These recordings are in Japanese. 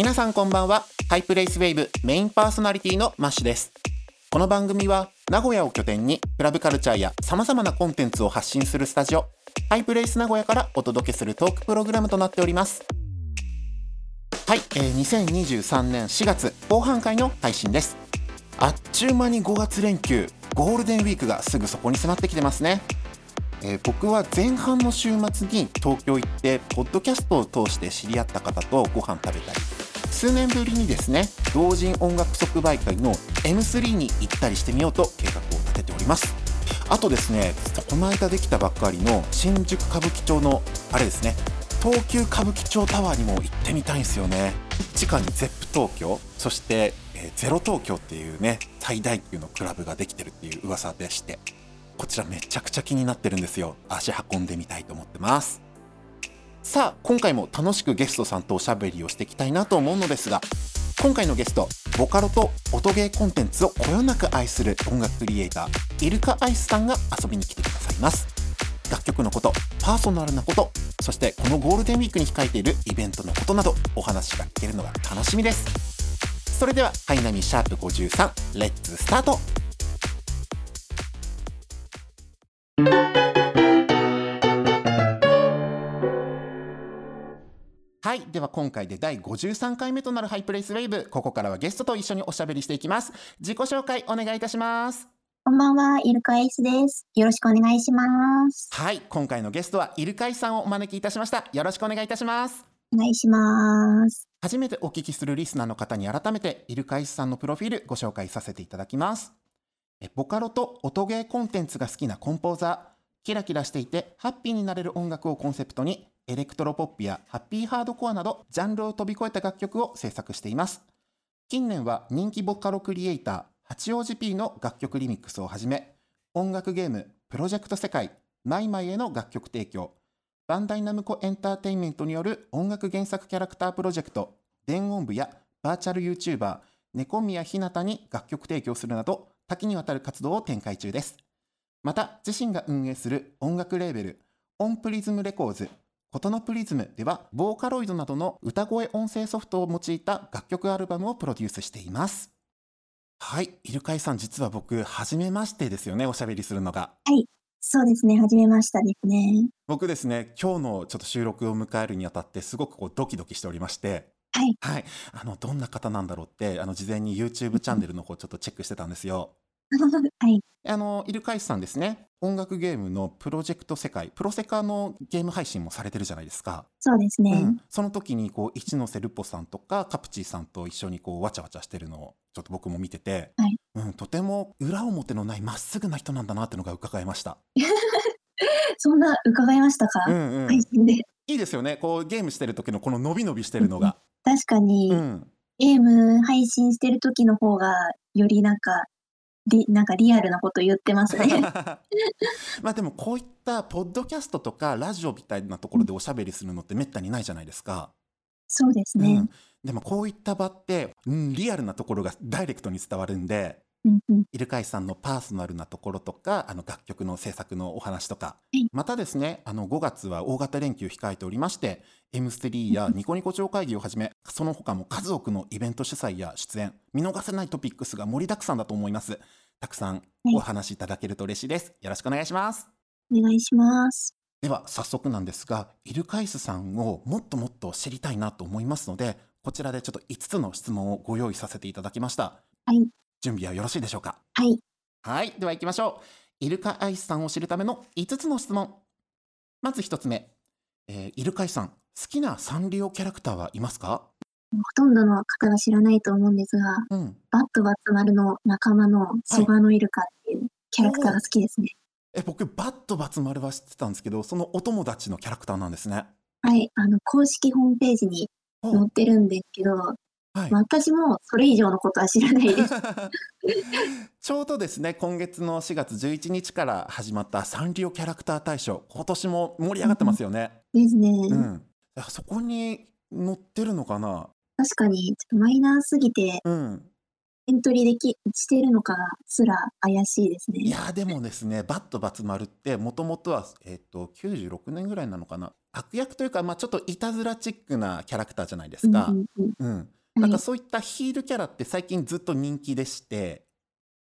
皆さんこんばんは。ハイプレイスウェーブメインパーソナリティのマッシュです。この番組は名古屋を拠点にクラブカルチャーや様々なコンテンツを発信するスタジオハイプレイス名古屋からお届けするトークプログラムとなっております。はい、えー、2023年4月後半回の配信です。あっちゅう間に5月連休ゴールデンウィークがすぐそこに迫ってきてますね。えー、僕は前半の週末に東京行ってポッドキャストを通して知り合った方とご飯食べたり数年ぶりにですね同人音楽即売会の M3 に行ったりしてみようと計画を立てております。あとですねこの間できたばっかりの新宿歌舞伎町のあれですね東急歌舞伎町タワーにも行ってみたいんですよね。地下に ZEP 東京そして、えー、ゼロ東京っていうね最大級のクラブができてるっていう噂でしてこちらめちゃくちゃ気になってるんですよ。足運んでみたいと思ってます。さあ今回も楽しくゲストさんとおしゃべりをしていきたいなと思うのですが今回のゲストボカロと音ゲーコンテンツをこよなく愛する音楽クリエイターイルカアイスさんが遊びに来てくださいます。楽曲のことパーソナルなことそしてこのゴールデンウィークに控えているイベントのことなどお話が聞けるのが楽しみです。それではハイナミシャープ53レッツスタート。はい。では今回で第53回目となるハイプレイスウェーブ。ここからはゲストと一緒におしゃべりしていきます。自己紹介お願いいたします。こんばんは、いるかアイスです。よろしくお願いします。はい。今回のゲストはいるかアイスさんをお招きいたしました。よろしくお願いいたします。お願いします。初めてお聞きするリスナーの方に改めているかアイスさんのプロフィールご紹介させていただきます。ボカロと音ゲーコンテンツが好きなコンポーザー、キラキラしていてハッピーになれる音楽をコンセプトにエレクトロポップやハッピーハードコアなどジャンルを飛び越えた楽曲を制作しています。近年は人気ボカロクリエイター、八王子 P の楽曲リミックスをはじめ、音楽ゲーム、プロジェクトセカイ、maimai への楽曲提供、バンダイナムコエンターテインメントによる音楽原作キャラクタープロジェクト、電音部やバーチャル YouTuber、猫宮ひなたに楽曲提供するなど、多岐にわたる活動を展開中です。また、自身が運営する音楽レーベル、オンプリズムレコーズ、ことのプリズムでは、ボーカロイドなどの歌声音声ソフトを用いた楽曲アルバムをプロデュースしています。はい、イルカイさん、実は僕、初めましてですよね、おしゃべりするのが。はい、そうですね、初めましたですね。僕ですね、今日のちょっと収録を迎えるにあたって、すごくこうドキドキしておりまして、はい。はい、あの、どんな方なんだろうって、あの、事前に YouTube チャンネルの方ちょっとチェックしてたんですよ。はい。あの、イルカイスさんですね。音楽ゲームのプロジェクト世界、プロセカのゲーム配信もされてるじゃないですか。そうですね。うん、その時に、こう、一ノ瀬ルポさんとか、カプチーさんと一緒にこう、わちゃわちゃしてるのを、ちょっと僕も見てて、はい。うん、とても裏表のないまっすぐな人なんだなっていうのが伺えました。そんな伺いましたか、うんうん、配信で。いいですよね。こう、ゲームしてる時のこの伸び伸びしてるのが。確かに、うん、ゲーム配信してる時の方が、よりなんか、りなんかリアルなこと言ってますね。まあでもこういったポッドキャストとかラジオみたいなところでおしゃべりするのってめったにないじゃないですか。そうですね。うん、でもこういった場って、うん、リアルなところがダイレクトに伝わるんで、イルカイさんのパーソナルなところとかあの楽曲の制作のお話とか、はい、またですねあの5月は大型連休控えておりまして M3 やニコニコ超会議をはじめその他も数多くのイベント主催や出演見逃せないトピックスが盛りだくさんだと思いますたくさんお話しいただけると嬉しいです。よろしくお願いします。お願いします。では早速なんですが、イルカイスさんをもっともっと知りたいなと思いますので、こちらでちょっと5つの質問をご用意させていただきました。はい。準備はよろしいでしょうか？はい。はい。では行きましょう。イルカアイスさんを知るための5つの質問。まず1つ目。えー、イルカイスさん、好きなサンリオキャラクターはいますか？ほとんどの方が知らないと思うんですが、うん、バットバツ丸の仲間のソバノイルカっていうキャラクターが好きですね。え、僕、バットバツ丸は知ってたんですけど、そのお友達のキャラクターなんですね。はい、あの、公式ホームページに載ってるんですけど、はい、私もそれ以上のことは知らないです。ちょうどですね、今月の4月11日から始まったサンリオキャラクター大賞、今年も盛り上がってますよね。ですね。うん。そこに載ってるのかな？確かに、ちょっとマイナーすぎて、うん。エントリーできしてるのかすら怪しいですいね。や、でもですね、バットバツ丸ってもともとは、えっと、96年ぐらいなのかな？悪役というか、まあ、ちょっといたずらチックなキャラクターじゃないですか。うん、うん、なんかそういったヒールキャラって最近ずっと人気でして、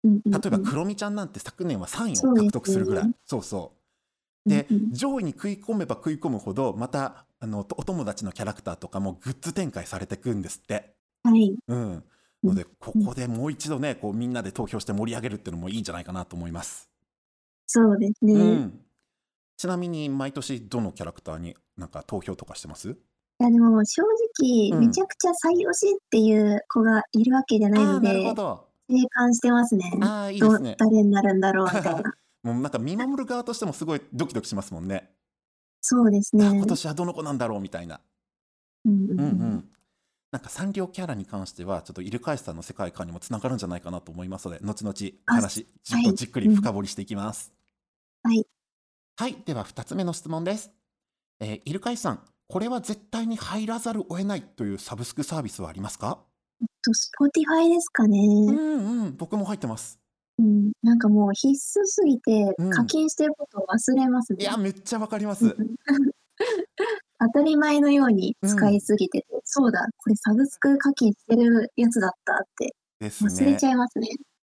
例えばクロミちゃんなんて昨年は3位を獲得するぐらい。そうそうで、上位に食い込めば食い込むほど、また、あの、お友達のキャラクターとかもグッズ展開されていくんですって。はい。うん。ので、ここでもう一度ね、こうみんなで投票して盛り上げるっていうのもいいんじゃないかなと思います。そうですね。うん。ちなみに毎年どのキャラクターになんか投票とかしてます？いやでも正直、めちゃくちゃ最推しっていう子がいるわけじゃないので、なるほど。静観してますね。ああ、いいですね。誰になるんだろうみたいな。もうなんか見守る側としてもすごいドキドキしますもんね。そうですね。今年はどの子なんだろうみたいな。うんうん、うん、うん。なんかサンリオキャラに関してはちょっといるかアイスさんの世界観にもつながるんじゃないかなと思いますので後々話じっとじっくり深掘りしていきます。はい、はい、では2つ目の質問です。えー、いるかアイスさんこれは絶対に入らざるを得ないというサブスクサービスはありますか？と、 Spotify ですかね。うんうん、僕も入ってます。うん、なんかもう必須すぎて、課金してることを忘れますね。いや、めっちゃわかります。当たり前のように使いすぎてて、うん、そうだ、これサブスク課金してるやつだったって忘れちゃいますね。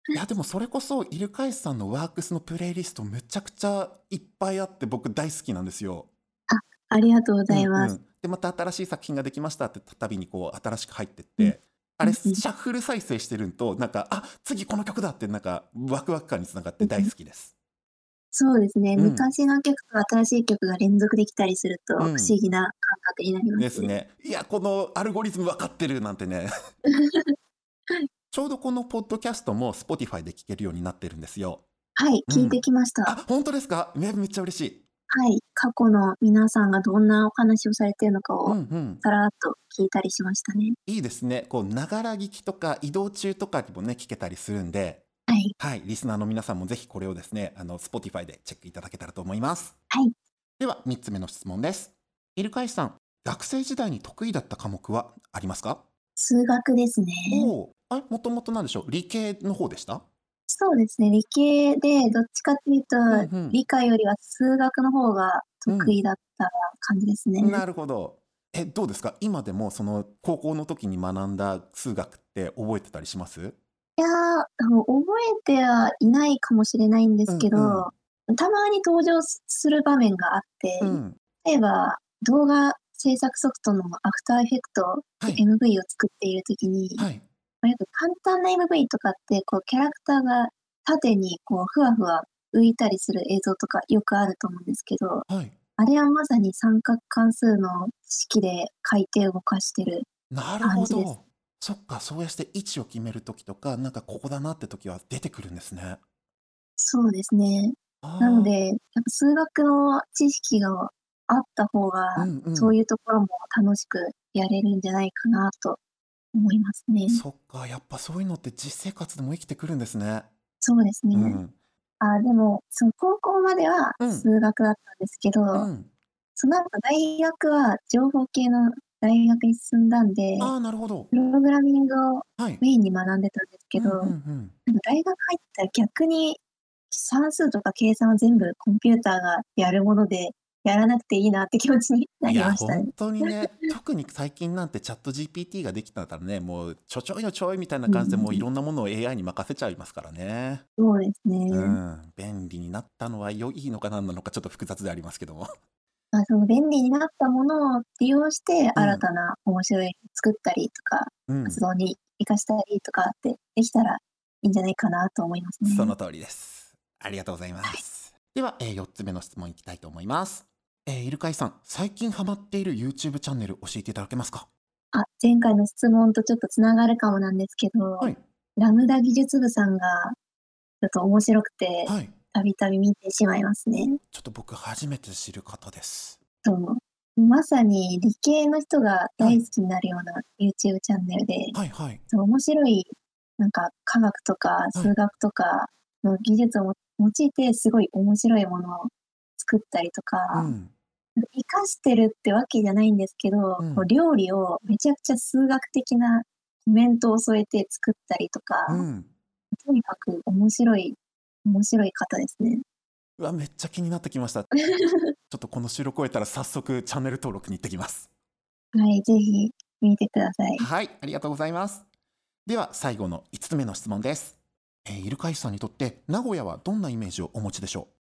いやでもそれこそイルカイスさんのワークスのプレイリストめちゃくちゃいっぱいあって僕大好きなんですよ。あ、ありがとうございます。うんうん、でまた新しい作品ができましたってたびにこう新しく入ってって、うん、あれシャッフル再生してるとなんかあ次この曲だってなんかワクワク感につながって大好きです。そうですね、うん、昔の曲と新しい曲が連続できたりすると不思議な感覚になります、ね、ですね。いやこのアルゴリズム分かってるなんてね。ちょうどこのポッドキャストも Spotify で聞けるようになってるんですよ。はい、聞いてきました。あ、本当ですか？めめっちゃ嬉しい。はい、過去の皆さんがどんなお話をされてるのかをさらっと聞いたりしましたね。いいですね。こう、ながら聞きとか移動中とかにもね、聞けたりするんで、はい。はい、リスナーの皆さんもぜひこれをですね、あの、Spotify でチェックいただけたらと思います。はい。では、3つ目の質問です。イルカイさん、学生時代に得意だった科目はありますか？数学ですね。おあもともとなんでしょう？理系の方でした？そうですね。理系で、どっちかっていうと、うんうん、理科よりは数学の方が得意だった感じですね。うん、なるほど。え、どうですか？今でもその高校の時に学んだ数学って覚えてたりします？いや覚えてはいないかもしれないんですけど、うんうん、たまに登場する場面があって、うん、例えば動画制作ソフトのアフターエフェクトで MV を作っている時に、はいまあ、よく簡単な MV とかって、こう、キャラクターが縦にこう、ふわふわ浮いたりする映像とかよくあると思うんですけど、はい、あれはまさに三角関数の式で書いて動かしてるなるほど。そっか、そうやって位置を決めるときとか、なんかここだなってときは出てくるんですね。そうですね。なので、数学の知識があった方が、うんうん、そういうところも楽しくやれるんじゃないかなと思いますね。そっか、やっぱそういうのって実生活でも生きてくるんですね。そうですね。うん。あ、でも、その高校までは数学だったんですけど、うん。その後大学は情報系の大学に進んだんで、ああ、なるほど。プログラミングをメインに学んでたんですけど、うんうんうん。大学入ったら逆に算数とか計算は全部コンピューターがやるもので、やらなくていいなって気持ちになりましたね。本当にね、特に最近なんてチャット GPT ができたらね、もうちょちょいのちょいみたいな感じで、もういろんなものを AI に任せちゃいますからね。そうですね。うん、便利になったのは良いのか何なのかちょっと複雑でありますけども。まあ、その便利になったものを利用して新たな面白い作ったりとか、うん、活動に生かしたりとかってできたらいいんじゃないかなと思いますね。その通りです。ありがとうございます。はい、では、えー、4つ目の質問いきたいと思います。えー、イルカイさん、最近ハマっている YouTube チャンネル教えていただけますか？あ、前回の質問とちょっとつながるかもなんですけど、はい、ラムダ技術部さんがちょっと面白くて、たびたび見てしまいますね。ちょっと僕初めて知る方です。そう。まさに理系の人が大好きになるような YouTube チャンネルで、はいはい、そう面白いなんか科学とか数学とかの技術を用いてすごい面白いものを作ったりとか、うん、生かしてるってわけじゃないんですけど、うん、料理をめちゃくちゃ数学的なコメントを添えて作ったりとか、うん、とにかく面白い、面白い方ですね。うわ、めっちゃ気になってきました。ちょっとこの収録終えたら早速チャンネル登録に行ってきます。はい、ぜひ見てください。はい、ありがとうございます。では最後の5つ目の質問です。えー、イルカイさんにとって名古屋はどんなイメージをお持ちでしょう？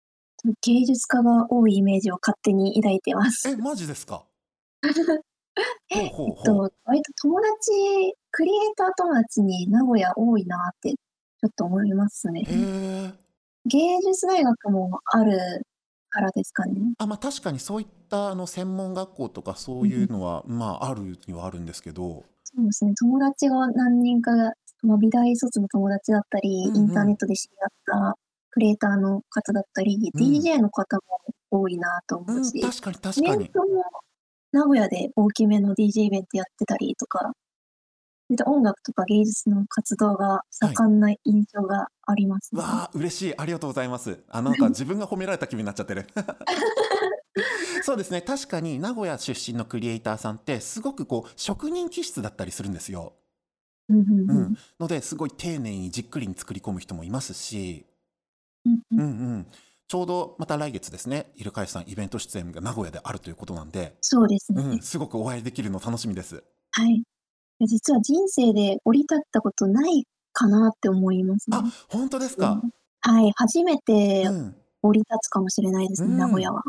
芸術家が多いイメージを勝手に抱いてます。え、マジですか？えっと、割と友達、クリエイター友達に名古屋多いなってちょっと思いますね。芸術大学もあるからですかね。あ、まあ確かにそういったあの専門学校とかそういうのは、まああるにはあるんですけど。そうですね。友達が何人かが、まあ、美大卒の友達だったり、うんうん、インターネットで知り合ったクリエイターの方だったり、うん、DJ の方も多いなと思うし、うん、確かに確かに。名古屋で大きめの DJ イベントやってたりとか、音楽とか芸術の活動が盛んな印象があります、ね、はい、わあ嬉しい。ありがとうございます。あなんか 自分が褒められた気分になっちゃってる。そうですね。確かに名古屋出身のクリエイターさんってすごくこう職人気質だったりするんですよ。うん、うん、のですごい丁寧にじっくりに作り込む人もいますし、うんうん、ちょうどまた来月ですねイルカイさんイベント出演が名古屋であるということなんで。そうですね、うん、すごくお会いできるの楽しみです。はい。実は人生で降り立ったことないかなって思いますね。あ本当ですか、はい初めて降り立つかもしれないですね、名古屋は。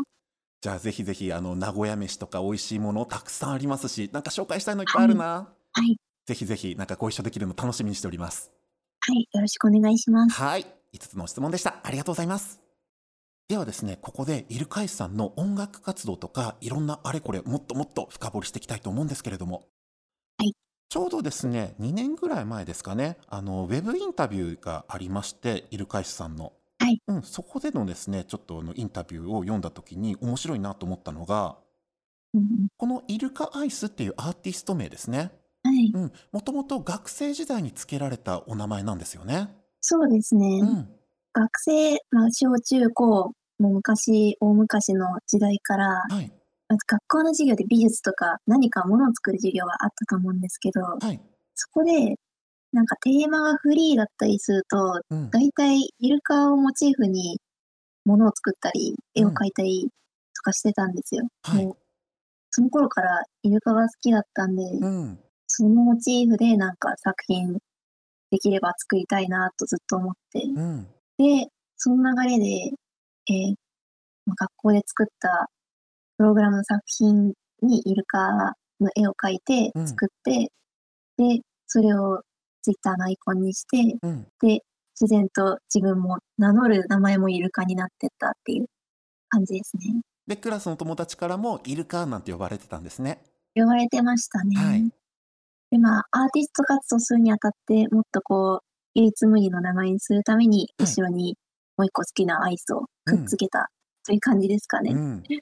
じゃあぜひぜひあの名古屋飯とか美味しいものたくさんありますしなんか紹介したいのいっぱいあるな、はい、ぜひぜひなんかご一緒できるの楽しみにしております。はいよろしくお願いします。はい5つの質問でしたありがとうございますではですねここでイルカイさんの音楽活動とかいろんなあれこれもっともっと深掘りしていきたいと思うんですけれどもはいちょうどですね2年ぐらい前ですかねあのウェブインタビューがありましてイルカイさんのはい。うん、そこでのですね、ちょっとあのインタビューを読んだ時に面白いなと思ったのが、うん。このイルカアイスっていうアーティスト名ですね。はい。うん、もともと学生時代に付けられたお名前なんですよね。そうですね。うん。学生、まあ、小中高、もう昔、大昔の時代から、はい。まず学校の授業で美術とか何かものを作る授業があったと思うんですけど、はい。そこでなんかテーマがフリーだったりすると、うん。大体イルカをモチーフにものを作ったり、絵を描いたりとかしてたんですよ。はい。もう、その頃からイルカが好きだったんで、うん。そのモチーフでなんか作品できれば作りたいなとずっと思って、うん。で、その流れで、えーま、学校で作ったプログラムの作品にイルカの絵を描いて作って、で、それをツイッターのアイコンにして、うん。で、自然と自分も名乗る名前もイルカになってったっていう感じですね。で、クラスの友達からもイルカなんて呼ばれてたんですね。呼ばれてましたね。はい。で、まあ、アーティスト活動するにあたって、もっとこう、唯一無二の名前にするために、後ろにもう一個好きなアイスをくっつけたという感じですかね。うん。い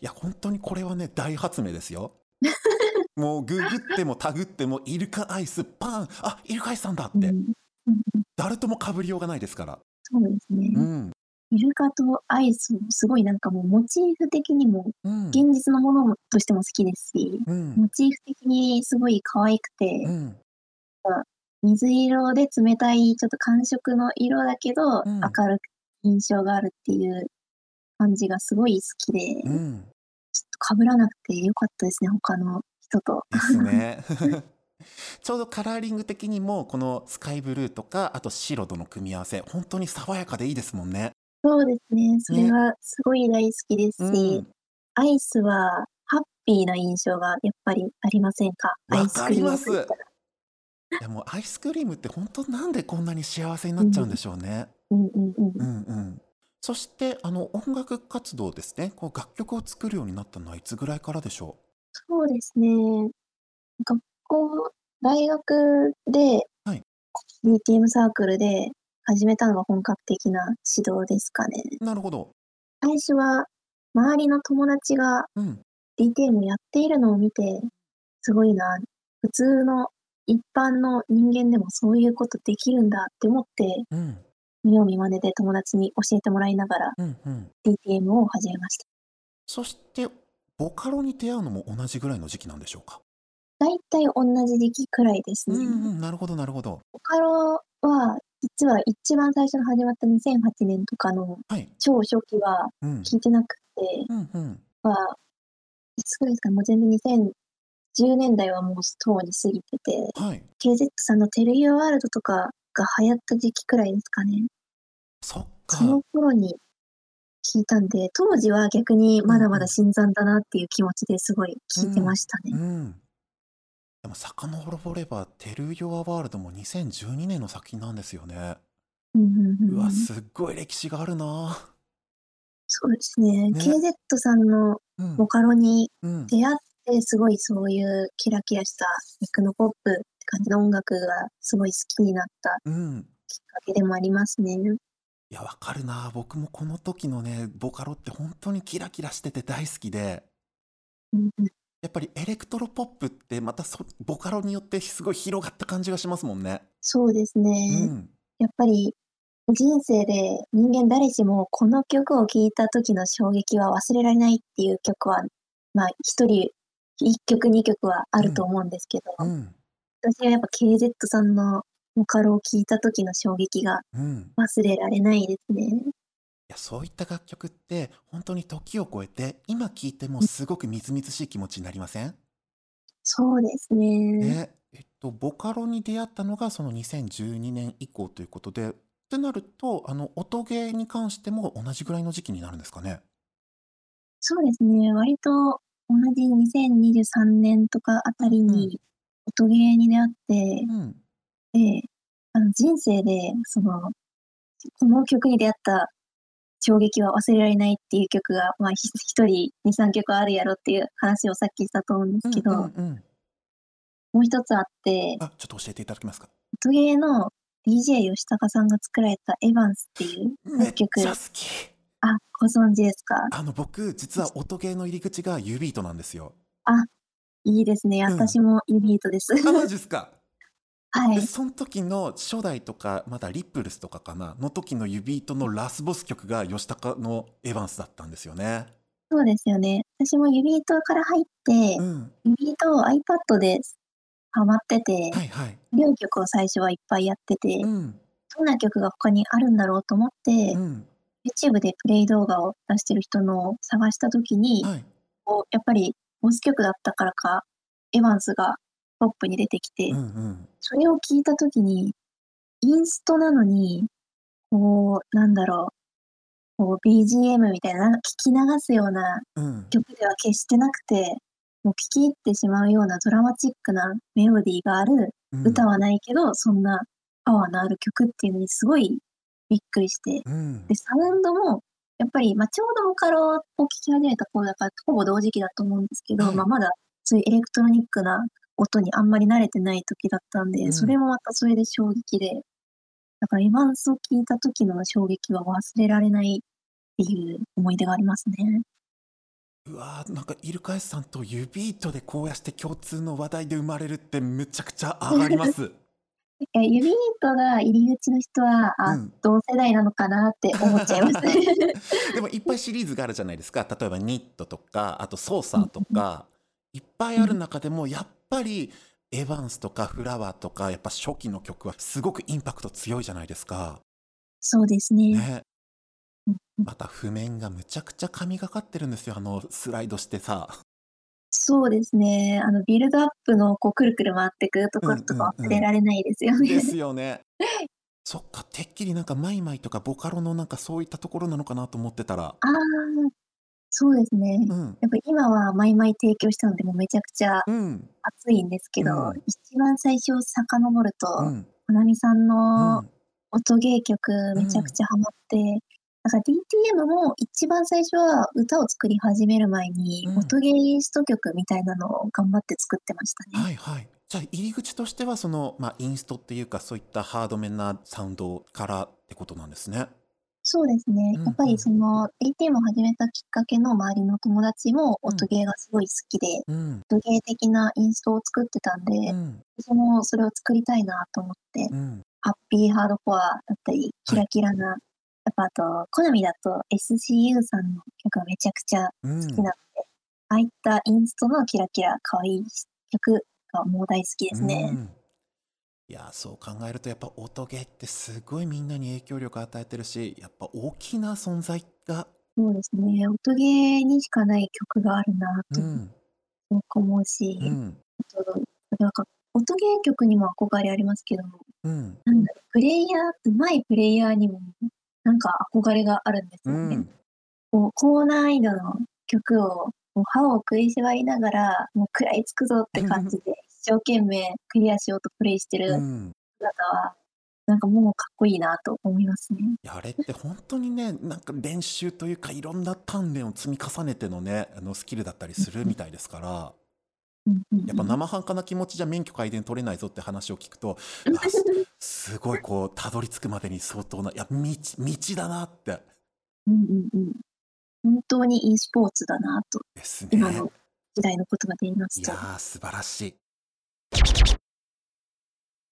や、本当にこれはね、大発明ですよ。もうググってもタグってもイルカアイスパンあイルカアイスさんだって、うん。誰ともかぶりようがないですから。そうですね、うん、イルカとアイスすごいなんかもうモチーフ的にも、現実のものとしても好きですし、うん、モチーフ的にすごい可愛くて、うん、水色で冷たいちょっと寒色の色だけど、明るく印象があるっていう感じがすごい好きで、ちょっと被らなくてよかったですね他の人と。ですね。ちょうどカラーリング的にもこのスカイブルーとかあと白との組み合わせ本当に爽やかでいいですもんね。そうですね。それはすごい大好きですし、うん、アイスはハッピーな印象がやっぱりありませんか？わかります。いやもうアイスクリームって本当なんでこんなに幸せになっちゃうんでしょうね。うんうんうん。うんうん。そしてあの音楽活動ですね。こう楽曲を作るようになったのはいつぐらいからでしょう？そうですね。学校、大学で、はい。DTM サークルで始めたのが本格的な指導ですかね。なるほど。最初は周りの友達が DTM やっているのを見て、すごいな、普通の一般の人間でもそういうことできるんだって思って、うん。見よう見まねで友達に教えてもらいながらうんうん。DTM を始めました。そしてボカロに出会うのも同じぐらいの時期なんでしょうか？大体同じ時期くらいですね。うんうん、なるほどなるほど。ボカロは実は一番最初に始まった2008年とかの超初期は聞いてなくて、うんうん、まあ、いつぐらいですかもう全然2010年代はもうとうに過ぎてて、はい、KZ さんのテレビワールドとかが流行った時期くらいですかね。そっか。その頃に聞いたんで、当時は逆にまだまだ新参だなっていう気持ちですごい聞いてましたね。うん、うんでも遡れば、テル・ヨア・ワールドも2012年の作品なんですよね。うんうんううわ、すっごい歴史があるな。そうですね。ね。KZ さんのボカロに出会って、すごいそういうキラキラしたテクノポップって感じの音楽がすごい好きになったきっかけでもありますね。いや、わかるな。僕もこの時のね、ボカロって本当にキラキラしてて大好きで。うんうん。やっぱりエレクトロポップってまたそボカロによってすごい広がった感じがしますもんね。そうですね。うん。やっぱり人生で人間誰しもこの曲を聴いた時の衝撃は忘れられないっていう曲は、まあ一人一曲二曲はあると思うんですけど、うん。私はやっぱ KZ さんのボカロを聴いた時の衝撃が忘れられないですね。や、そういった楽曲って、本当に時を超えて、今聴いてもすごくみずみずしい気持ちになりません？そうですね。ね、えっと、ボカロに出会ったのが、その2012年以降ということで、ってなると、あの、音ゲーに関しても同じぐらいの時期になるんですかね？そうですね、割と同じ2023年とかあたりに、音ゲーに出会って、うん。で、あの、人生で、その、この曲に出会った衝撃は忘れられないっていう曲が、まあ、一人2、3曲あるやろっていう話をさっきしたと思うんですけど、うんうんうん、もう一つあって、あ、ちょっと教えていただけますか？音ゲーの DJ 吉高さんが作られたエヴァンスっていう楽曲。あ、ご存知ですかあの、僕、実は音ゲーの入り口がユビートなんですよ。あ、いいですね。私もユビートです。あ、マジですか？はい。その時の初代とか、まだリップルスとかかな、の時のユビートのラスボス曲が吉高のエヴァンスだったんですよね。そうですよね。私もユビートから入って、うん。ユビートを iPad でハマってて、はいはい。両曲を最初はいっぱいやってて、うん。どんな曲が他にあるんだろうと思って、うん。YouTube でプレイ動画を出してる人のを探した時に、はい。こうやっぱりボス曲だったからか、エヴァンスがトップに出てきて、うんうん。それを聞いたときに、インストなのに、こう、なんだろう、こう BGM みたいな、聞き流すような曲では決してなくて、もう聴き入ってしまうようなドラマチックなメロディーがある歌はないけど、そんなパワーのある曲っていうのにすごいびっくりして、うん。で、サウンドもやっぱり、ま、ちょうどボカロを聴き始めた頃だから、ほぼ同時期だと思うんですけど、はい。ま、まだそういうエレクトロニックな音にあんまり慣れてない時だったんで、うん、それもまたそれで衝撃で、だからエヴァンスを聞いた時の衝撃は忘れられないっていう思い出がありますね。うわーなんかイルカエスさんとユビートでこうやって共通の話題で生まれるってむちゃくちゃ上がります。ユビートが入り口の人は、あ、うん、同世代なのかなって思っちゃいます。でもいっぱいシリーズがあるじゃないですか。例えばニットとか、あとソーサーとか、いっぱいある中でもやっぱりエヴァンスとかフラワーとかやっぱ初期の曲はすごくインパクト強いじゃないですか。そうですね。ね。また譜面がむちゃくちゃ神がかってるんですよ。あのスライドしてさ。そうですね。あのビルドアップのこうくるくる回ってくところとか忘れられないですよね。ですよね。そっか、てっきりなんかマイマイとかボカロのなんかそういったところなのかなと思ってたら。ああ、そうですね。うん。やっぱ今はマイマイ提供したので、もうめちゃくちゃ熱いんですけど、うん。一番最初遡ると、うん。まなみさんの音ゲー曲めちゃくちゃハマって、だから DTM も一番最初は歌を作り始める前に、音ゲーインスト曲みたいなのを頑張って作ってましたね。はいはい。じゃあ入り口としてはその、まあ、インストっていうかそういったハードめなサウンドからってことなんですね。そうですね。やっぱりその ATM を始めたきっかけの周りの友達も音ゲーがすごい好きで、うん。音ゲー的なインストを作ってたんで、うん。そのそれを作りたいなと思って、うん。ハッピーハードコアだったり、キラキラな、やっぱあと、好みだと SCU さんの曲がめちゃくちゃ好きなので、ああいったインストのキラキラ可愛い曲がもう大好きですね。いやそう考えるとやっぱ音ゲーってすごいみんなに影響力を与えてるしやっぱ大きな存在がそうですね。音ゲーにしかない曲があるなと、すごく思うし、うん、なんか音ゲー曲にも憧れありますけども、うん、なんだろプレイヤー、うまいプレイヤーにもなんか憧れがあるんですよね。うん、こう高難易度の曲をもう歯を食いしばりながら、もう食らいつくぞって感じで、一生懸命クリアしようとプレイしてる姿は、なんかもうかっこいいなと思いますね。あれって本当にね、なんか練習というか、いろんな鍛錬を積み重ねてのね、あのスキルだったりするみたいですから。やっぱ生半可な気持ちじゃ免許改伝取れないぞって話を聞くと、すすごいこう、たどり着くまでに相当な、いや、道、道だなって。うんうんうん。本当に e スポーツだなと、ですね。今の時代のことが言いますと。いやー、素晴らしい。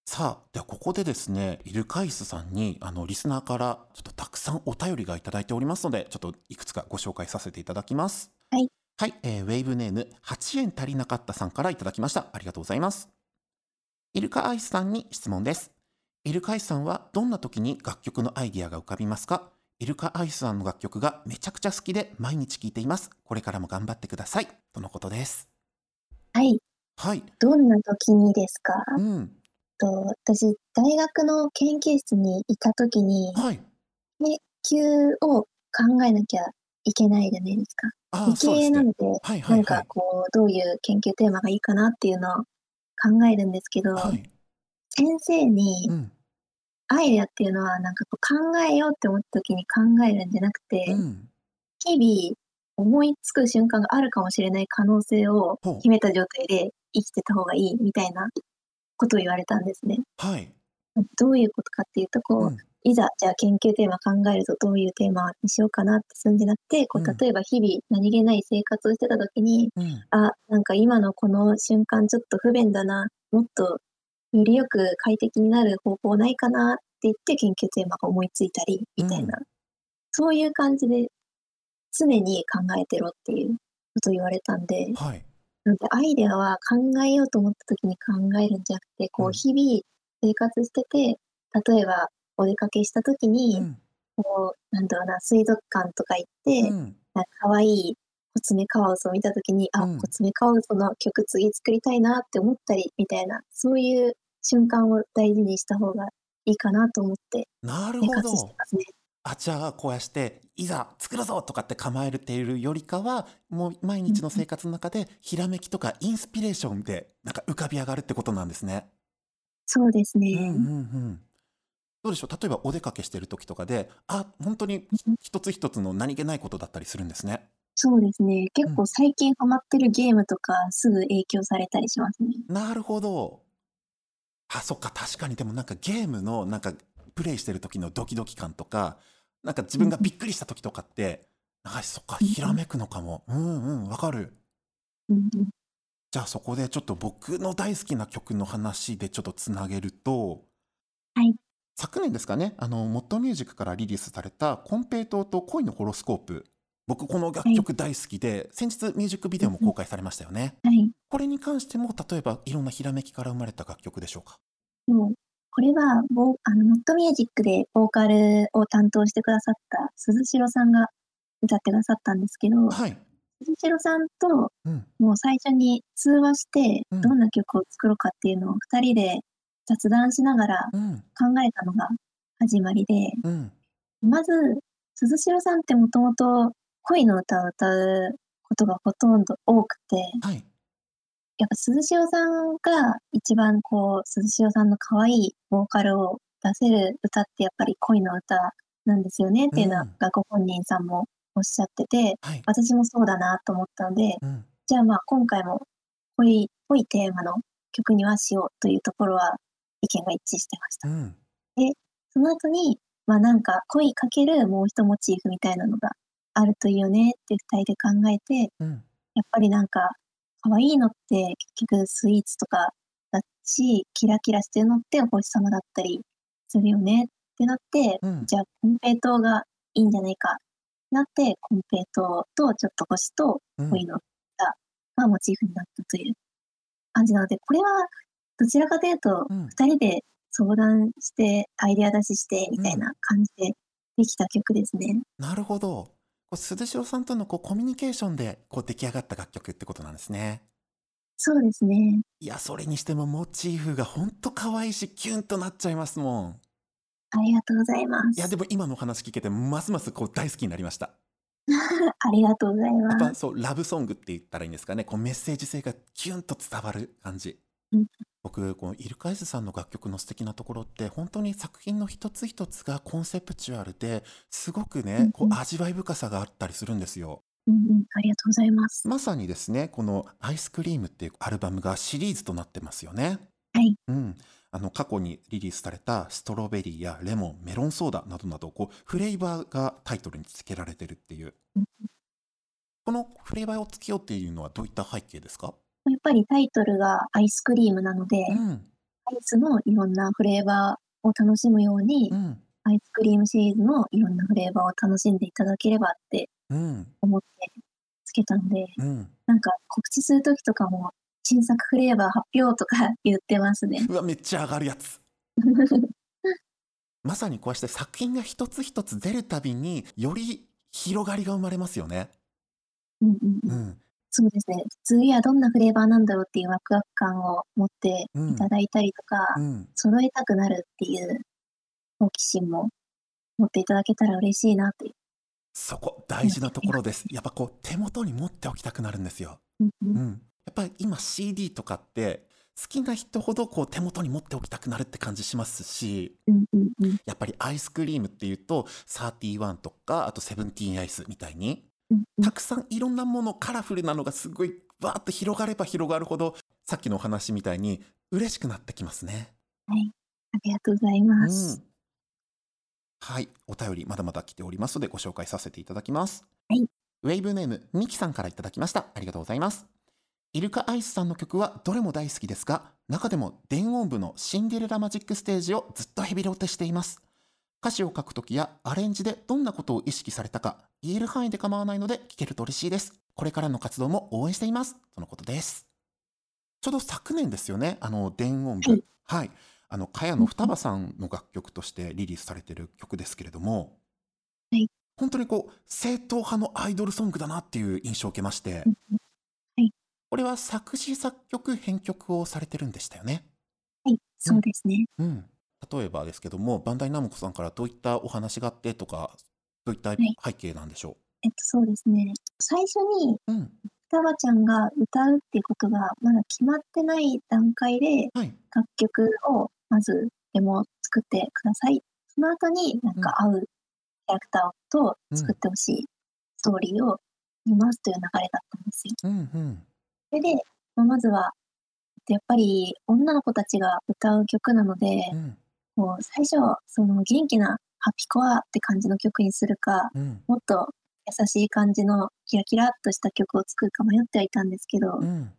さあ、ではここでですね、イルカイスさんに、あの、リスナーからちょっとたくさんお便りがいただいておりますので、ちょっといくつかご紹介させていただきます。はい。はい、えー、ウェーブネーム、8円足りなかったさんからいただきました。ありがとうございます。イルカアイスさんに質問です。イルカアイスさんはどんな時に楽曲のアイディアが浮かびますか？イルカアイスさんの楽曲がめちゃくちゃ好きで毎日聴いています。これからも頑張ってください。とのことです。はい。はい。どんな時にですか？うん。と私、大学の研究室にいた時に、はい。研究を考えなきゃいけないじゃないですか。理系なので、はいはいはい、なんかこう、どういう研究テーマがいいかなっていうのを考えるんですけど、はい、先生に、うんアイデアっていうのは、なんかこう考えようって思った時に考えるんじゃなくて、うん。日々思いつく瞬間があるかもしれない可能性を秘めた状態で生きてた方がいいみたいなことを言われたんですね。はい。どういうことかっていうと、こう、うん。いざ、じゃあ研究テーマ考えるとどういうテーマにしようかなってすんじゃなくて、こう、例えば日々何気ない生活をしてた時に、うん。あ、なんか今のこの瞬間ちょっと不便だな、もっとよりよく快適になる方法ないかなって言って研究テーマが思いついたり、みたいな、うん、そういう感じで常に考えてろっていうことを言われたんで、はい、なんでアイデアは考えようと思った時に考えるんじゃなくて、こう日々生活してて、例えばお出かけした時に、うん、こう、なんだろうな、水族館とか行って、うん、なんか可愛いコツメカワウソを見たときに、あ、うん、コツメカワウソの曲次作りたいなって思ったり、みたいな、そういう瞬間を大事にした方がいいかなと思って、なるほど。ね、あ、じゃあ、こうやして、いざ作るぞとかって構えているよりかは、もう毎日の生活の中で、ひらめきとかインスピレーションで、なんか浮かび上がるってことなんですね。そうですね。うんうんうん。どうでしょう？例えばお出かけしてる時とかで、あ、本当に一つ一つの何気ないことだったりするんですね。そうですね。結構最近ハマってるゲームとかすぐ影響されたりしますね。なるほど。あ、そっか、確かにでもなんかゲームのなんかプレイしてる時のドキドキ感とか、なんか自分がびっくりした時とかって、なんかそっか、ひらめくのかも。うんうん、わかる。うんじゃあそこでちょっと僕の大好きな曲の話でちょっとつなげると、はい。昨年ですかね、あの、モッドミュージックからリリースされた、コンペイトーと恋のホロスコープ僕この楽曲大好きで、はい、先日ミュージックビデオも公開されましたよね。はい。これに関しても、例えばいろんなひらめきから生まれた楽曲でしょうか？もう、これは、ボあの、ノットミュージックでボーカルを担当してくださった鈴代さんが歌ってくださったんですけど、はい。鈴代さんと、もう最初に通話して、どんな曲を作ろうかっていうのを二人で雑談しながら考えたのが始まりで、うん、まず、鈴代さんってもともと恋の歌を歌うことがほとんど多くて、はい。やっぱ鈴代さんが一番こう、鈴代さんの可愛いボーカルを出せる歌ってやっぱり恋の歌なんですよねっていうのがご本人さんもおっしゃってて、はい。私もそうだなと思ったので、うん。じゃあまあ今回も恋、恋テーマの曲にはしようというところは意見が一致してました。うん。で、その後に、まあなんか恋かけるもう一モチーフみたいなのがあるといいよねって二人で考えて、うん。やっぱりなんか、可愛いのって結局スイーツとかだし、キラキラしてるのってお星様だったりするよねってなって、うん。じゃあコンペイトーがいいんじゃないかなって、コンペイトーとちょっと星と恋の歌がモチーフになったという感じなので、これはどちらかというと、うん二人で相談して、アイデア出しして、みたいな感じでできた曲ですね。なるほど。こう鈴代さんとのこうコミュニケーションでこう出来上がった楽曲ってことなんですね。そうですね。いや、それにしてもモチーフがほんと可愛いし、キュンとなっちゃいますもん。ありがとうございます。いや、でも今のお話聞けて、ますますこう大好きになりました。ありがとうございやっます。ぱそう、ラブソングって言ったらいいんですかね。こうメッセージ性がキュンと伝わる感じ。うん僕、このイルカイズさんの楽曲の素敵なところって、本当に作品の一つ一つがコンセプチュアルで、すごくうんね、こううん味わい深さがあったりするんですよ。うんうん、ありがとうございます。まさにですね、このアイスクリームっていうアルバムがシリーズとなってますよね。はい。うん。あの、過去にリリースされたストロベリーやレモン、メロンソーダなどなど、こう、フレーバーがタイトルに付けられてるっていううん。このフレーバーをつけようっていうのはどういった背景ですか？やっぱりタイトルがアイスクリームなので、うん。アイスのいろんなフレーバーを楽しむように、うん。アイスクリームシリーズのいろんなフレーバーを楽しんでいただければってうん。思ってつけたので、うん。なんか告知するときとかも、新作フレーバー発表とか言ってますね。うわ、めっちゃ上がるやつ。まさにこうして作品が一つ一つ出るたびにより広がりが生まれますよね。うんうんうんうん。そうですね。次はどんなフレーバーなんだろうっていうワクワク感を持ってうんいただいたりとか、うん。揃えたくなるっていう好奇心も持っていただけたら嬉しいなっていう。そこ、大事なところです。やっぱこう、手元に持っておきたくなるんですよ。うんうんうん。やっぱり今 CD とかって、好きな人ほどこう手元に持っておきたくなるって感じしますし、やっぱりアイスクリームっていうと、31とか、あとセブンティーンアイスみたいに、たくさんいろんなもの、カラフルなのがすごいわーっと広がれば広がるほど、さっきのお話みたいに嬉しくなってきますね。はい。ありがとうございうます。ん。はい。お便りまだまだ来ておりますのでご紹介させていただきます。はい。ウェイブネーム、ミキさんからいただきました。ありがとうございます。イルカアイスさんの曲はどれも大好きですが、中でも電音部のシンデレラマジックステージをずっとヘビロテしています。歌詞を書くときやアレンジでどんなことを意識されたか、言える範囲で構わないので聞けると嬉しいです。これからの活動も応援しています。とのことです。ちょうど昨年ですよね、あの、電音部。はいはい。あの、茅野双葉さんの楽曲としてリリースされている曲ですけれども、はい本当にこう、正統派のアイドルソングだなっていう印象を受けまして、はいこれは作詞作曲編曲をされてるんでしたよね。はい。そうですね。うん。例えばですけども、バンダイナムコさんからどういったお話があってとか、どういったい背景なんでしょえっと、そうですね。最初にう。うん。双葉ちゃんが歌うっていうことがまだ決まってない段階ではい。楽曲をまずデモを作ってください。その後になんか合うキャラクターと作ってほしいストーリーを見ますという流れだったんですよ。うんうん。それで、まあまずは、やっぱり女の子たちが歌う曲なので、うん。もう最初、その元気なハピコアって感じの曲にするか、うん。もっと優しい感じのキラキラっとした曲を作るか迷ってはいたんですけど、うん。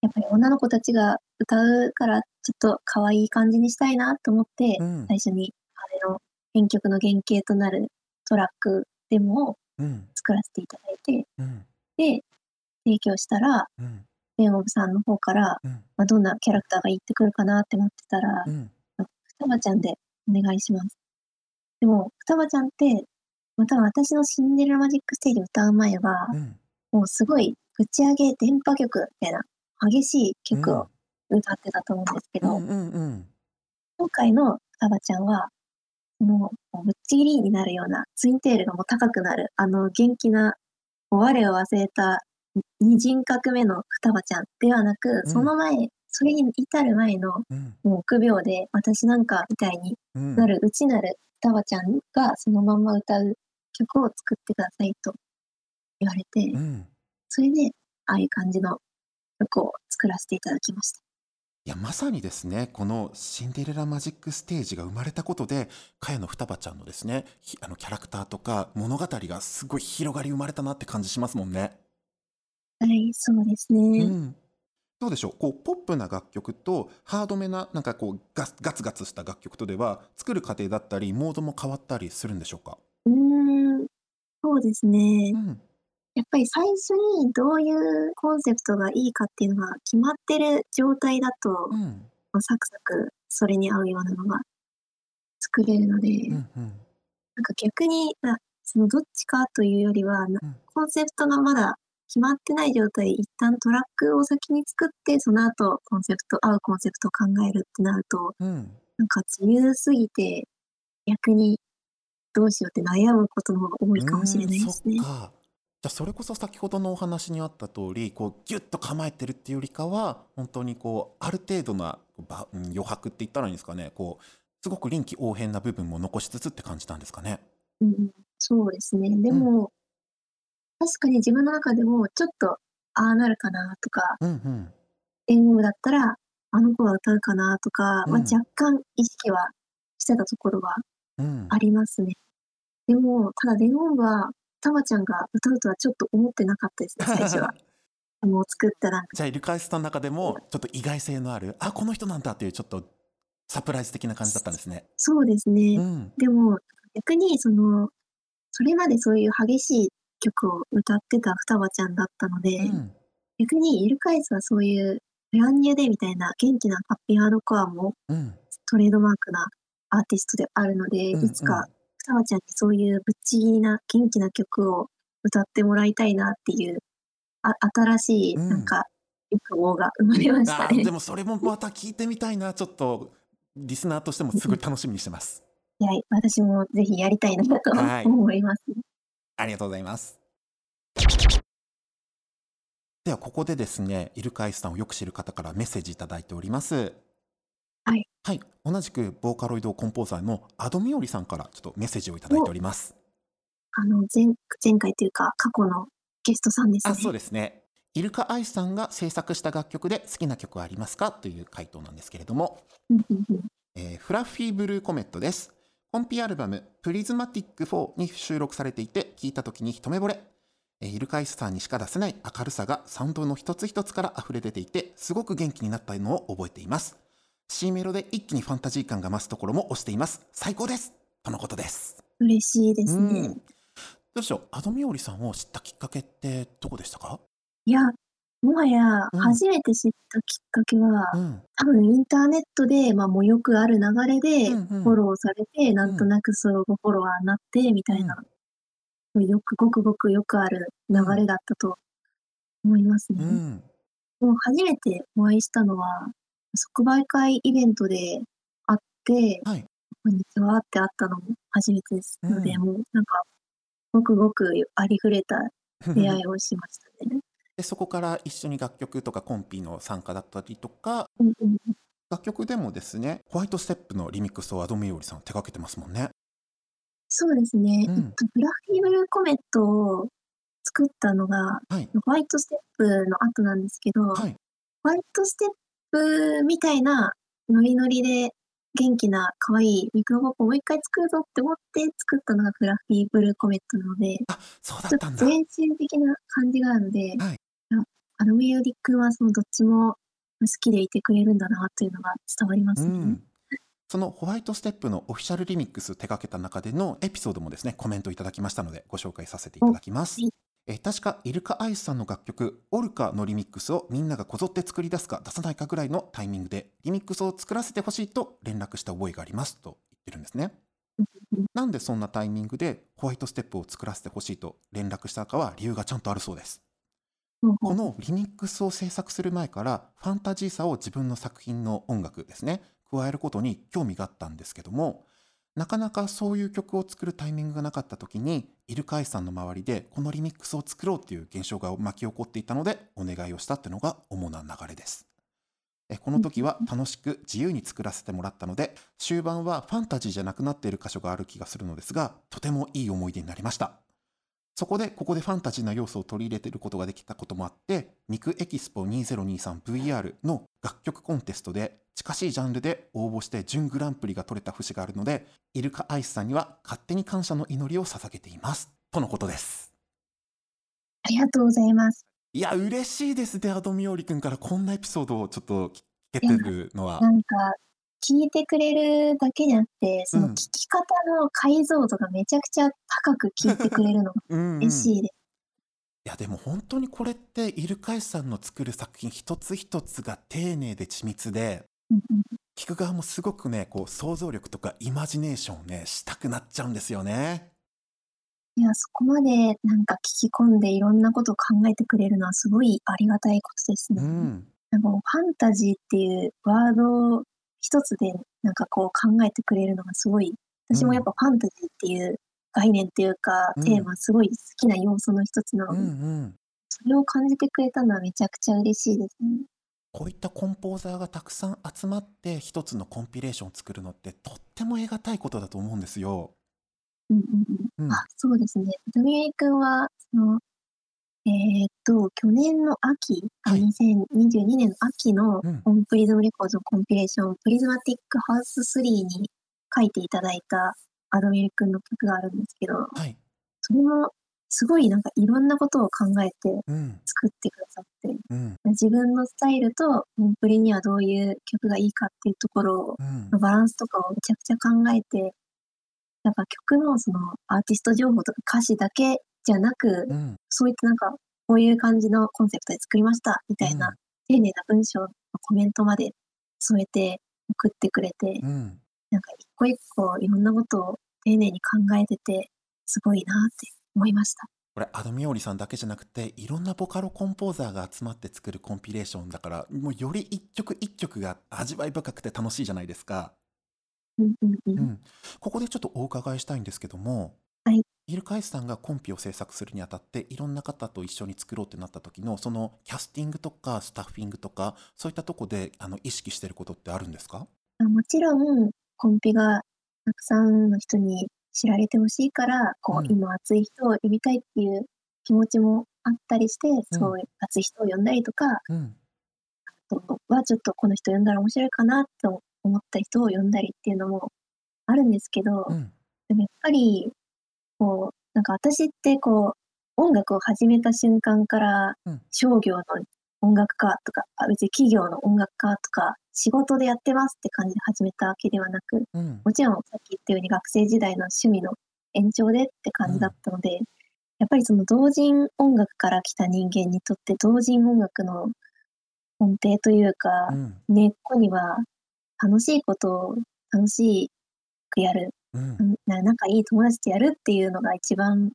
やっぱり女の子たちが歌うからちょっと可愛い感じにしたいなと思って、うん。最初にあれの編曲の原型となるトラックデモをうん。作らせていただいて、うん。で、提供したら、うん。レンオブさんの方から、うん。まあ、どんなキャラクターが言ってくるかなって待ってたら、うん。双葉ちゃんでお願いします。でも、双葉ちゃんって、まあ、多分私のシンデレラマジックステージ歌う前は、うん。もうすごいぶち上げ電波曲みたいな激しい曲を歌ってたと思うんですけど、うんうんうん。今回の双葉ちゃんは、もうぶっちぎりになるような、ツインテールがもう高くなる、あの元気な、我を忘れた二人格目の双葉ちゃんではなく、うんその前、それに至る前のうん。もう臆病で私なんかみたいにうん。なる内なる双葉ちゃんがそのまんま歌う曲を作ってくださいと言われて、うん。それでああいう感じの曲を作らせていただきました。いや、まさにですね、このシンデレラマジックステージが生まれたことで、茅野双葉ちゃんのですね、ひあのキャラクターとか物語がすごい広がり生まれたなって感じしますもんね。はい、そうですうね。ん。どうでしょう？こう、ポップな楽曲と、ハードめな、なんかこうガス、ガツガツした楽曲とでは、作る過程だったり、モードも変わったりするんでしょうか？うーん、そうですねう。ん。やっぱり最初にどういうコンセプトがいいかっていうのが決まってる状態だと、うん。サクサクそれに合うようなのが作れるので、うんうん。なんか逆に、なそのどっちかというよりは、なうんコンセプトがまだ決まってない状態、一旦トラックを先に作って、その後コンセプト合うコンセプトを考えるってなると、うん。なんか自由すぎて、逆にどうしようって悩むことの方が多いかもしれないですね。じゃ、それこそ先ほどのお話にあった通り、こうギュッと構えてるっていうよりかは、本当にこう、ある程度な、余白って言ったらいいんですかね、こう、すごく臨機応変な部分も残しつつって感じたんですかね？うん、そうですね。でうん。も確かに自分の中でもちょっと、ああなるかなとかうんうん。だったら、あの子は歌うかなとか、ま、うん。若干意識はしてたところはうん。ありますね。でも、ただ伝言は、たまちゃんが歌うとはちょっと思ってなかったですね、最初は。もう作ったらじゃあ、イルカイスさん中でも、ちょっと意外性のある、あ、この人なんだっていうちょっとサプライズ的な感じだったんですね。そうですね。うん。でも、逆にその、それまでそういう激しい曲を歌ってた双葉ちゃんだったので、うん。逆にイルカイスはそういうブランニューデーみたいな元気なハッピーハードコアもうん。トレードマークなアーティストであるので、うんいつかうん。双葉ちゃんにそういうぶっちぎりな元気な曲を歌ってもらいたいなっていう、あ新しいなんうん。か欲望が生まれましたああ、でね。もそれもまた聞いてみたいな、ちょっとリスナーとしてもすごい楽しみにしてます。いや、私もぜひやりたいなとはい。思いますね。ありがとうございます。ではここでですね、イルカイスさんをよく知る方からメッセージいただいております。はい。はい、同じくボーカロイドコンポーザーのアドミオリさんからちょっとメッセージをいただいてお。おります。あの、前前回というか、過去のゲストさんですあ、そうね。ですね。イルカアイスさんが制作した楽曲で好きな曲はありますか？という回答なんですけれども。えーフラッフィーブルーコメットです。コンピアルバムプリズマティック4に収録されていて、聴いた時に一目惚れ。えーイルカアイスさんにしか出せない明るさがサウンドの一つ一つから溢れ出ていて、すごく元気になったのを覚えています。C メロで一気にファンタジー感が増すところも推しています。最高ですとのことです。嬉しいでうすね。ん。どうでしょう、アドミオリさんを知ったきっかけってどこでしたか？いや、もはやうん。初めて知ったきっかけは、うん。多分インターネットで、ま、もうよくある流れうでんうん。フォローされて、なうん。んとなくそのフォロワーなってみたいな、うん。よくごくごくよくある流うん。れだったと思いますね。うん。もう初めてお会いしたのは、即売会イベントで会って、はい。こんにちはって会ったのも初めてですうので、ん。もうなんか、ごくごくありふれた出会いをしましたね。で、そこから一緒に楽曲とかコンピの参加だったりとか。楽曲でもですね、ホワイトステップのリミックスをアドミオリさん手掛けてますもんね。そうですね。うん。と、フラフィーブルーコメットを作ったのが、はい。ホワイトステップの後なんですけど、ホはい。ワイトステップみたいなノリノリで元気な可愛いミクロポップをもう一回作るぞって思って作ったのがフラフィーブルーコメットなので、あ、そうだちょったんだ。前進的な感じがあるので、はい。あ、アドミオリ君はそのどっちも好きでいてくれるんだなというのが伝わりまうすね。ん。そのホワイトステップのオフィシャルリミックス手掛けた中でのエピソードもですね、コメントいただきましたのでご紹介させていたお、だきます。はい。え、確かイルカアイスさんの楽曲オルカのリミックスをみんながこぞって作り出すか出さないかぐらいのタイミングでリミックスを作らせてほしいと連絡した覚えがありますと言ってるんですね。なんでそんなタイミングでホワイトステップを作らせてほしいと連絡したかは理由がちゃんとあるそうです。このリミックスを制作する前からファンタジーさを自分の作品の音楽ですね、加えることに興味があったんですけども、なかなかそういう曲を作るタイミングがなかった時に、イルカアイスさんの周りでこのリミックスを作ろうっていう現象が巻き起こっていたので、お願いをしたっていうのが主な流れです。えこのうん時は楽しく自由に作らせてもらったので、終盤はファンタジーじゃなくなっている箇所がある気がするのですが、とてもいい思い出になりました。そこで、ここでファンタジーな要素を取り入れていることができたこともあって、肉エキスポ 2023VR の楽曲コンテストで近しいジャンルで応募して準グランプリが取れた節があるので、イルカアイスさんには勝手に感謝の祈りを捧げています。とのことです。ありがとうございます。いや、嬉しいですね、アドミオリ君からこんなエピソードをちょっと聞けてるのは。なんか、聞いてくれるだけじゃなくて、その聞うん。き方の解像度がめちゃくちゃ高く聞いてくれるのがうんうん。嬉しいです。いや、でも本当にこれって、イルカイスさんの作る作品一つ一つが丁寧で緻密で、うんうん。聞く側もすごくね、こう想像力とかイマジネーションをね、したくなっちゃうんですよね。いや、そこまでなんか聞き込んでいろんなことを考えてくれるのはすごいありがたいことですね。うん。なんかファンタジーっていうワード一つでなんかこう考えてくれるのがすごい、私もやっぱファンタジーっていう概念っていうか、うんテーマすごい好きな要素の一つなので、うんうん。それを感じてくれたのはめちゃくちゃ嬉しいですね。こういったコンポーザーがたくさん集まって一つのコンピレーションを作るのってとっても得難いことだと思うんですよ。うんうんうん。うん。あ、そうですね。ドミエイ君は、その、えーっと、去年の秋、あ、はい。2022年の秋のうん。オンプリズムレコードのコンピレーション、プリズマティックハウス3に書いていただいたアドミエル君の曲があるんですけど、はい。それもすごいなんかいろんなことを考えてうん。作ってくださって、うん。自分のスタイルとオンプリにはどういう曲がいいかっていうところうん。のバランスとかをめちゃくちゃ考えて、なんか曲のそのアーティスト情報とか歌詞だけじゃなく、うん。そういったなんかこういう感じのコンセプトで作りましたみたいなうん。丁寧な文章のコメントまで添えて送ってくれて、うん。なんか一個一個いろんなことを丁寧に考えてて、すごいなって思いました。これ、アドミオリさんだけじゃなくて、いろんなボカロコンポーザーが集まって作るコンピレーションだから、もうより一曲一曲が味わい深くて楽しいじゃないですか。うんうんう。うんん。ここでちょっとお伺いしたいんですけども、はい。イルカイスさんがコンピを制作するにあたって、いろんな方と一緒に作ろうってなった時の、そのキャスティングとかスタッフィングとか、そういったとこで、あの、意識してることってあるんですかもちろん、コンピがたくさんの人に知られてほしいから、こう、今熱い人を呼びたいっていう気持ちもあったりして、うん。そういう熱い人を呼んだりとか、うん。あとはちょっとこの人呼んだら面白いかなと思った人を呼んだりっていうのもあるんですけど、でもやっぱり、こう、なんか私ってこう、音楽を始めた瞬間からうん。商業の音楽家とか、あ別に企業の音楽家とか、仕事でやってますって感じで始めたわけではなく、うん。もちろんさっき言ったように学生時代の趣味の延長でって感じだっうん。たので、やっぱりその同人音楽から来た人間にとって同人音楽の根底というか、うん。根っこには楽しいことを楽しくやる、うん。仲いい友達とやるっていうのが一番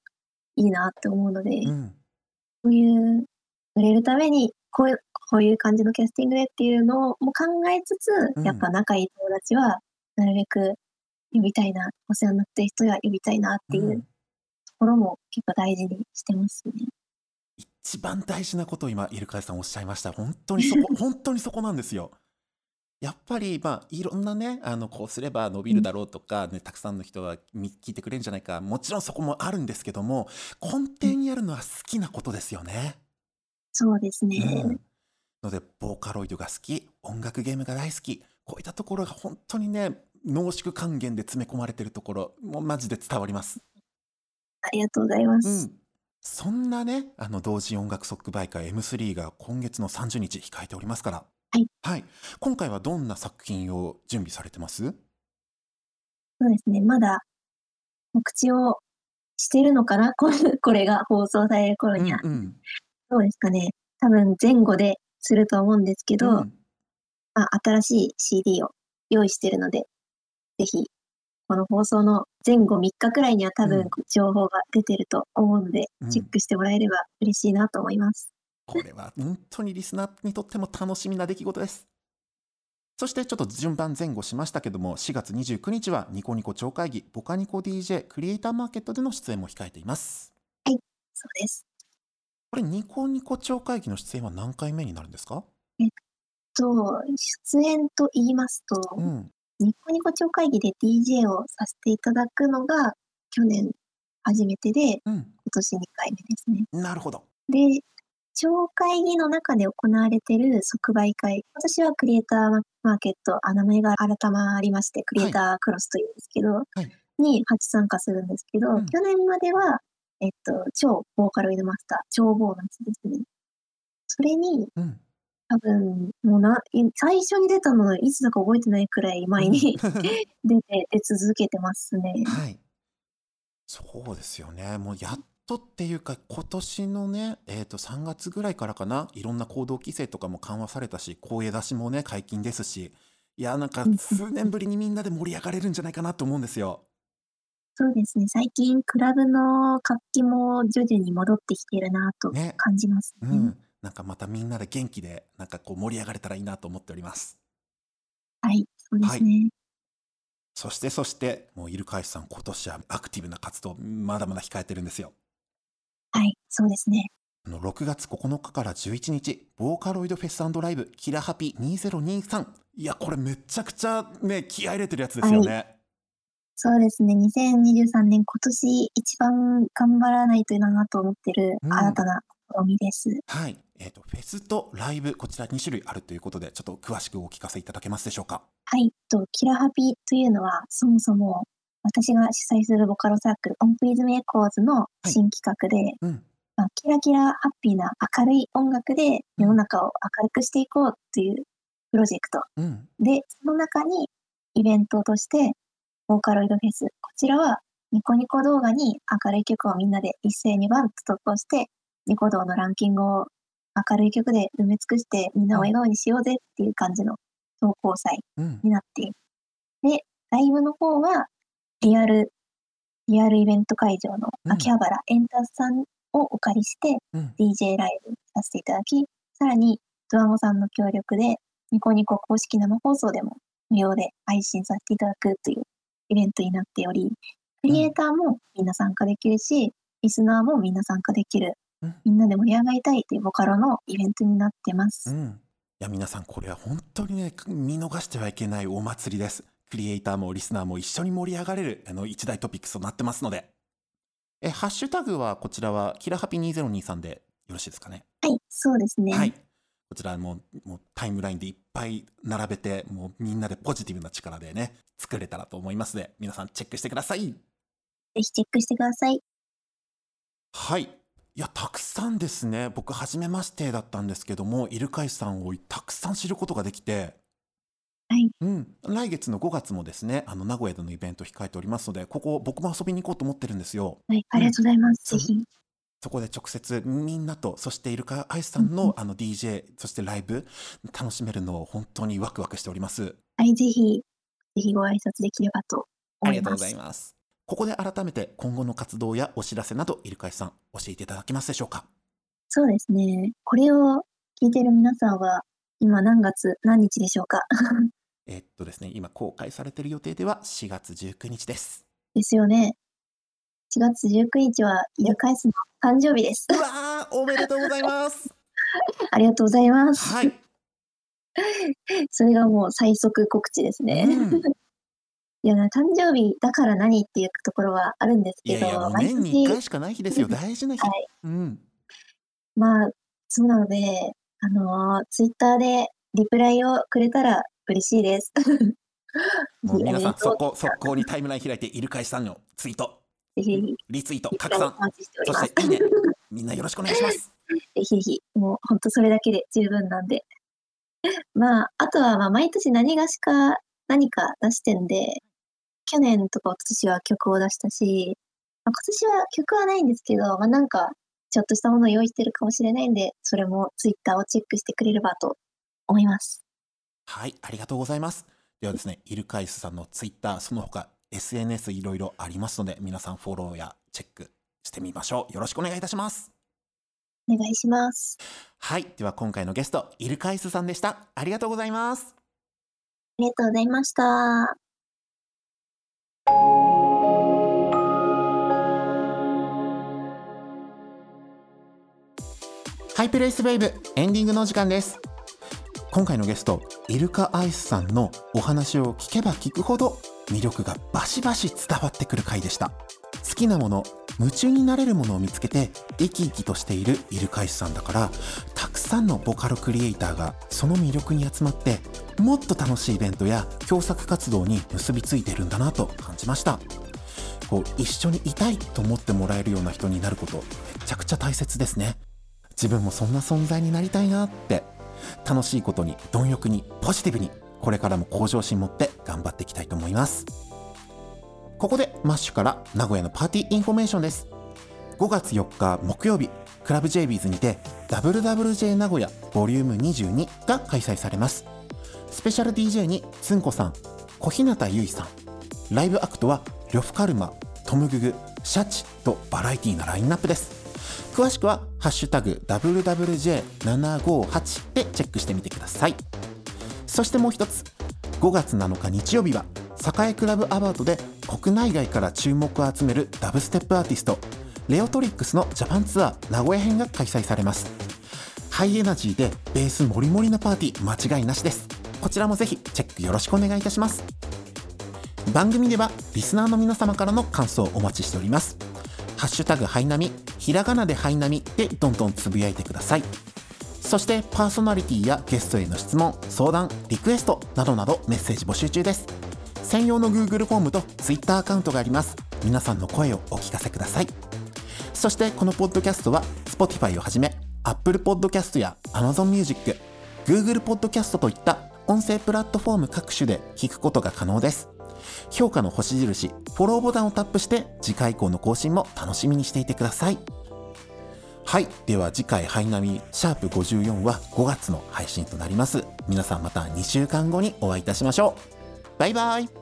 いいなって思うので、うん。そういう売れるためにこういうこういう感じのキャスティングでっていうのも考えつつ、うん。やっぱ仲いい友達はなるべく呼びたいな、お世話になってる人は呼びたいなっう。ていうんところも結構大事にしてますね。一番大事なことを今、イルカイさんおっしゃいました。本当にそこ、本当にそこなんですよ。やっぱり、まあ、いろんなね、あの、こうすれば伸びうん。るだろうとか、ね、たくさんの人がみ聞いてくれるんじゃないか。もちろんそこもあるんですけども、根うん。底にあるのは好きなことですよね。そうですうね。ん。ので、ボーカロイドが好き、音楽ゲームが大好き、こういったところが本当にね、濃縮還元で詰め込まれてるところ、もうマジで伝わります。ありがとうございまうす。ん。そんなね、あの、同人音楽即売会 M3 が今月の30日控えておりますから。はい。はい。今回はどんな作品を準備されてます？そうですね。まだ告知をしてるのかな？ここれが放送される頃うには。んうん。どうですかね？多分前後ですると思うんですけうど、ん。まあ、新しい CD を用意してるので、ぜひ、この放送の前後3日くらいには多分うん。情報が出てると思うので、うん。チェックしてもらえれば嬉しいなと思います。これは本当にリスナーにとっても楽しみな出来事です。そしてちょっと順番前後しましたけども、4月29日はニコニコ超会議、ボカニコ DJ クリエイターマーケットでの出演も控えています。はい、そうです。これニコニコ超会議の出演は何回目になるんですか？えっと、出演と言いますと、うん。ニコニコ超会議で DJ をさせていただくのが去年初めてで、うん。今年2回目ですね。なるほど。で、超会議の中で行われている即売会。私はクリエイターマーケット、あ、名前が改まりまして、クリエイはい。タークロスというんですけど、はい。に初参加するんですけど、うん。去年までは、えっと、超ボーカロイドマスター、超ボーナスですね。それに、うん。多分、もうな、い最初に出たのいつだか覚えてないくらいうん。前 に 出て、出続けてますね。はい。そうですよね。もうやっとっていうか、今年のね、えっと、3月ぐらいからかな、いろんな行動規制とかも緩和されたし、声出しもね、解禁ですし、いやなんか数年ぶりにみんなで盛り上がれるんじゃないかなと思うんですよ。そうですね。最近クラブの活気も徐々に戻ってきてるなとね。感じますね。うん。なんかまたみんなで元気でなんかこう盛り上がれたらいいなと思っております。はい、そうではすね。い。そしてそしてもうイルカイスさん今年はアクティブな活動まだまだ控えてるんですよ。はい、そうですね。あの6月9日から11日、ボーカロイドフェスライブ、キラハピ2023。いや、これめちゃくちゃね、気合入れてるやつですよね。はい、そうですね。2023年、今年一番頑張らないといけないなと思ってる新たな試みです。うん、はい。えっ、ー、と、フェスとライブ、こちら2種類あるということで、ちょっと詳しくお聞かせいただけますでしょうか？はい。と、キラハピというのは、そもそも私が主催するボカロサークル、オンプイズメイコーズの新企画で、はいうんまあ、キラキラハッピーな明るい音楽で世の中を明るくしていこうというプロジェクト。うん、で、その中にイベントとして、ボーカロイドフェス。こちらはニコニコ動画に明るい曲をみんなで一斉にバンと投稿して、ニコ動のランキングを明るい曲で埋め尽くしてみんなを笑顔にしようぜっていう感じの投稿祭になっている。うん、で、ライブの方はリアル、リアルイベント会場の秋葉原エンタスさんをお借りして、DJ ライブさせていただき、さらにドラゴさんの協力で、ニコニコ公式生放送でも無料で配信させていただくというイベントになっており、クリエイターもみんな参加できるし、リスナーもみんな参加できる、みんなで盛り上がりたいというボカロのイベントになってます。うん、いや皆さんこれは本当にね見逃してはいけないお祭りです。クリエイターもリスナーも一緒に盛り上がれるあの一大トピックスとなってますので。え、ハッシュタグはこちらは、キラハピ2023でよろしいですかね？はい、そうですね。はい。こちらももうタイムラインでいっぱい並べて、もうみんなでポジティブな力でね、作れたらと思いますので、皆さんチェックしてください。ぜひチェックしてください。はい。いや、たくさんですね。僕、初めましてだったんですけども、イルカイさんをたくさん知ることができて、はい。うん。来月の5月もですね、あの、名古屋でのイベント控えておりますので、ここ、僕も遊びに行こうと思ってるんですよ。はい、ありがとうございます。ぜひ。そこで直接みんなと、そしてイルカアイスさんのあの DJ、そしてライブ、楽しめるのを本当にワクワクしております。はい、ぜひ、ぜひご挨拶できればとありがとうございます。ここで改めて今後の活動やお知らせなど、イルカアイスさん、教えていただけますでしょうか？そうですね。これを聞いている皆さんは、今何月何日でしょうか？えっとですね、今公開されている予定では4月19日です。ですよね。4月19日はイルカイスの誕生日です。うわー、おめでとうございます。ありがとうございます。はい。それがもう最速告知ですね。うん、いや、誕生日だから何っていうところはあるんですけど、いやいや年に1回しかない日ですよ。大事な日。はい。うん。まあ、そうなので、あのー、ツイッターでリプライをくれたら嬉しいです。もう皆さん、速攻、速攻にタイムライン開いて、イルカイさんのツイート、リツイート、拡散、そしていいね、みんなよろしくお願いします。ぜひぜひ、もう本当それだけで十分なんで。まあ、あとは、まあ、毎年何がしか何か出してんで、去年とか今年は曲を出したし、まあ、今年は曲はないんですけど、まあ、なんか、ちょっとしたものを用意してるかもしれないんで、それもツイッターをチェックしてくれればと思います。はい、ありがとうございます。ではですね、イルカイスさんのツイッター、その他 SNS いろいろありますので、皆さんフォローやチェックしてみましょう。よろしくお願いいたします。お願いします。はい、では今回のゲスト、イルカイスさんでした。ありがとうございます。ありがとうございました。ハイプレイスウェーブエンディングの時間です。今回のゲストイルカアイスさんのお話を聞けば聞くほど魅力がバシバシ伝わってくる回でした。好きなもの夢中になれるものを見つけて生き生きとしているイルカアイスさんだからたくさんのボカロクリエイターがその魅力に集まってもっと楽しいイベントや共作活動に結びついてるんだなと感じました。こう一緒にいたいと思ってもらえるような人になることめちゃくちゃ大切ですね。自分もそんな存在になりたいなって楽しいことに貪欲にポジティブにこれからも向上心持って頑張っていきたいと思います。ここでマッシュから名古屋のパーティーインフォメーションです。5月4日木曜日クラブ JBs にて WWJ 名古屋ボリューム22が開催されます。スペシャル DJ につんこさん小日向ゆいさん。ライブアクトは呂布カルマトムググシャチとバラエティーなラインナップです。詳しくは「ハッシュタグ #WWJ758」でチェックしてみてください。そしてもう一つ5月7日日曜日は栄クラブアワードで国内外から注目を集めるダブステップアーティストレオトリックスのジャパンツアー名古屋編が開催されます。ハイエナジーでベースもりもりなパーティー間違いなしです。こちらもぜひチェックよろしくお願いいたします。番組ではリスナーの皆様からの感想をお待ちしております。ハッシュタグハイナミひらがなでハイナミでどんどんつぶやいてください。そしてパーソナリティやゲストへの質問相談リクエストなどなどメッセージ募集中です。専用の Google フォームと Twitter アカウントがあります。皆さんの声をお聞かせください。そしてこのポッドキャストは Spotify をはじめ Apple Podcast や Amazon Music Google Podcast といった音声プラットフォーム各種で聞くことが可能です。評価の星印フォローボタンをタップして次回以降の更新も楽しみにしていてください。はい。では次回ハイナミシャープ54は5月の配信となります。皆さんまた2週間後にお会いいたしましょう。バイバイ。